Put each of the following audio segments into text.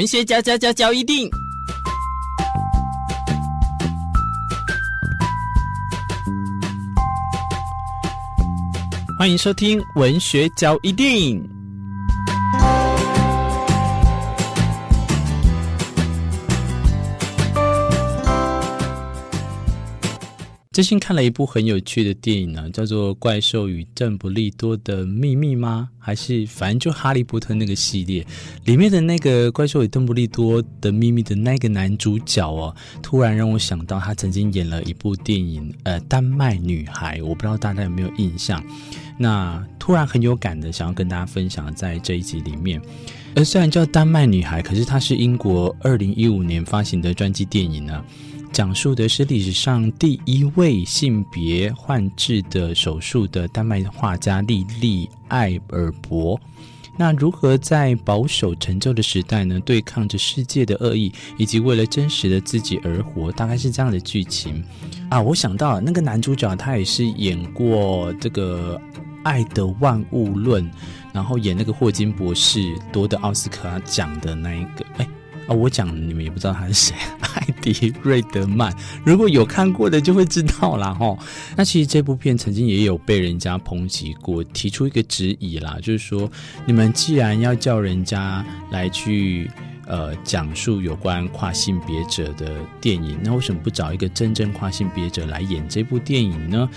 文学家家家教一定，欢迎收听文学教一定。最近看了一部很有趣的电影呢，叫做《怪兽与邓布利多的秘密》吗？还是反正就《哈利波特》那个系列里面的那个《怪兽与邓布利多的秘密》的那个男主角哦，突然让我想到他曾经演了一部电影，呃，《丹麦女孩》，我不知道大家有没有印象？那突然很有感的想要跟大家分享在这一集里面。而虽然叫《丹麦女孩》，可是它是英国二零一五年发行的专辑电影呢。讲述的是历史上第一位性别换置的手术的丹麦画家莉莉艾尔伯，那如何在保守陈旧的时代呢，对抗着世界的恶意，以及为了真实的自己而活，大概是这样的剧情啊。我想到那个男主角，他也是演过这个《爱的万物论》，然后演那个霍金博士夺得奥斯卡奖的那一个，哎。啊，我讲你们也不知道他是谁，艾迪·瑞德曼。如果有看过的就会知道啦。哈。那其实这部片曾经也有被人家抨击过，提出一个质疑啦，就是说，你们既然要叫人家来去呃讲述有关跨性别者的电影，那为什么不找一个真正跨性别者来演这部电影呢？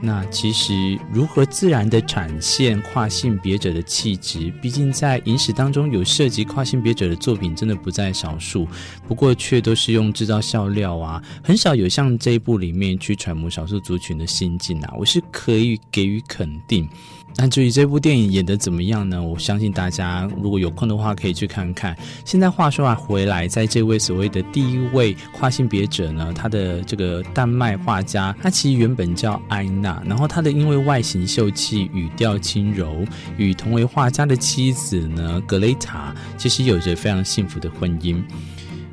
那其实如何自然地展现跨性别者的气质？毕竟在影史当中有涉及跨性别者的作品，真的不在少数。不过却都是用制造笑料啊，很少有像这一部里面去揣摩少数族群的心境啊。我是可以给予肯定。那至于这部电影演得怎么样呢？我相信大家如果有空的话，可以去看看。现在话说啊，回来，在这位所谓的第一位跨性别者呢，他的这个丹麦画家，他其实原本叫埃娜，然后他的因为外形秀气、语调轻柔，与同为画家的妻子呢格雷塔，其实有着非常幸福的婚姻。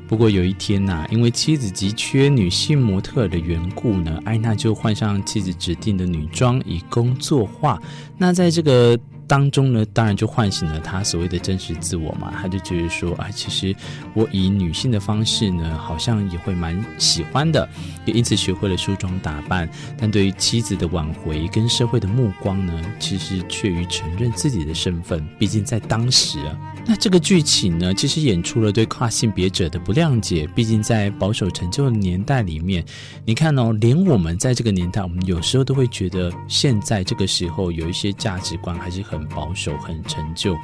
不过有一天呐、因为妻子急缺女性模特的缘故呢，艾娜就换上妻子指定的女装以工作化。那在这个当中呢，当然就唤醒了他所谓的真实自我嘛。他就觉得说，啊，其实我以女性的方式呢，好像也会蛮喜欢的，也因此学会了梳妆打扮。但对于妻子的挽回跟社会的目光呢，其实却于承认自己的身份。毕竟在当时啊。那这个剧情呢，其实演出了对跨性别者的不谅解。毕竟在保守陈旧的年代里面，你看哦，连我们在这个年代，我们有时候都会觉得，现在这个时候有一些价值观还是很保守、很陈旧。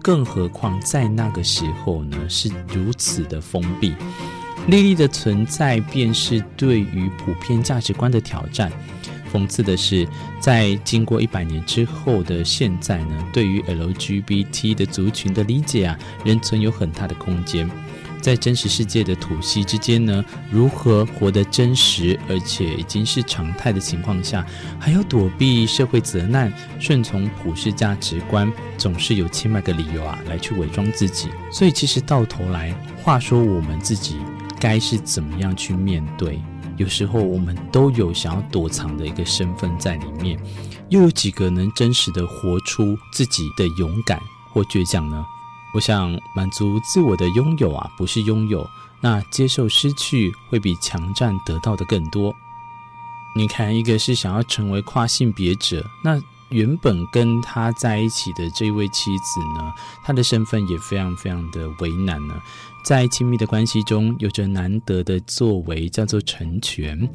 更何况在那个时候呢，是如此的封闭。莉莉的存在，便是对于普遍价值观的挑战。讽刺的是，在经过一百年之后的现在呢，对于 LGBT 的族群的理解啊，仍存有很大的空间。在真实世界的吐息之间呢，如何活得真实，而且已经是常态的情况下，还要躲避社会责难，顺从普世价值观，总是有千百个理由啊，来去伪装自己。所以，其实到头来，话说我们自己该是怎么样去面对？有时候我们都有想要躲藏的一个身份在里面，又有几个能真实的活出自己的勇敢或倔强呢？我想满足自我的拥有啊，不是拥有，那接受失去会比强占得到的更多。你看，一个是想要成为跨性别者，那。原本跟他在一起的这位妻子呢，他的身份也非常非常的为难呢。在亲密的关系中，有着难得的作为，叫做成全。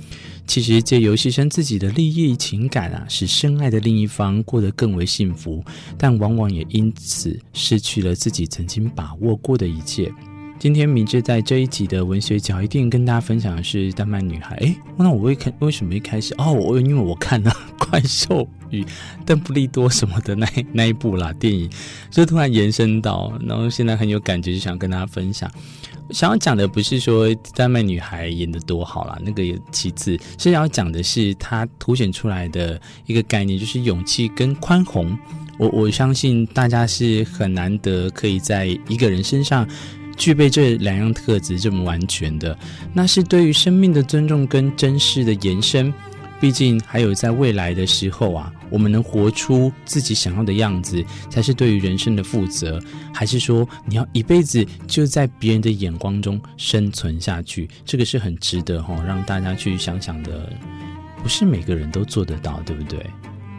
其实借由牺牲自己的利益情感啊，使深爱的另一方过得更为幸福，但往往也因此失去了自己曾经把握过的一切。今天明智在这一集的文学角一定跟大家分享的是《丹麦女孩》。诶，那我会看为什么一开始哦，我因为我看了 《怪兽与邓布利多》什么的那那一部啦电影，所以突然延伸到，然后现在很有感觉，就想跟大家分享。想要讲的不是说《丹麦女孩》演得多好啦，那个也其次，是要讲的是她凸显出来的一个概念，就是勇气跟宽宏。我我相信大家是很难得可以在一个人身上。具备这两样特质这么完全的，那是对于生命的尊重跟珍视的延伸。毕竟还有在未来的时候啊，我们能活出自己想要的样子，才是对于人生的负责？还是说你要一辈子就在别人的眼光中生存下去？这个是很值得哈，让大家去想想的。不是每个人都做得到，对不对？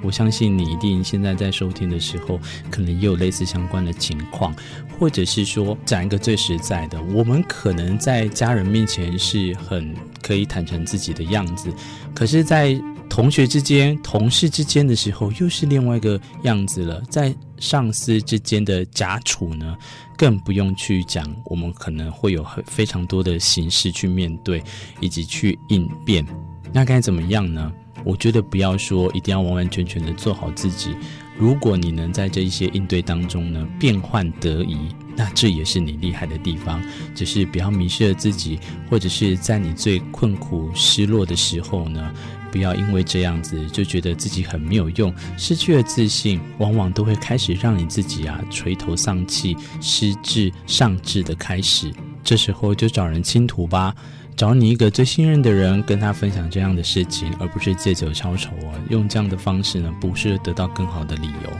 我相信你一定现在在收听的时候，可能也有类似相关的情况，或者是说讲一个最实在的，我们可能在家人面前是很可以坦诚自己的样子，可是，在同学之间、同事之间的时候，又是另外一个样子了。在上司之间的假处呢，更不用去讲，我们可能会有很非常多的形式去面对以及去应变。那该怎么样呢？我觉得不要说一定要完完全全的做好自己。如果你能在这一些应对当中呢，变换得宜，那这也是你厉害的地方。只是不要迷失了自己，或者是在你最困苦、失落的时候呢，不要因为这样子就觉得自己很没有用，失去了自信，往往都会开始让你自己啊垂头丧气、失志丧志的开始。这时候就找人倾吐吧。找你一个最信任的人，跟他分享这样的事情，而不是借酒消愁啊。用这样的方式呢，不是得到更好的理由。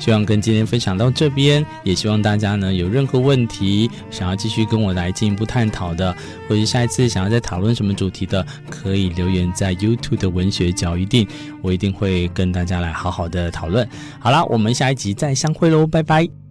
希望跟今天分享到这边，也希望大家呢有任何问题想要继续跟我来进一步探讨的，或者下一次想要再讨论什么主题的，可以留言在 YouTube 的文学角一定，我一定会跟大家来好好的讨论。好啦，我们下一集再相会喽，拜拜。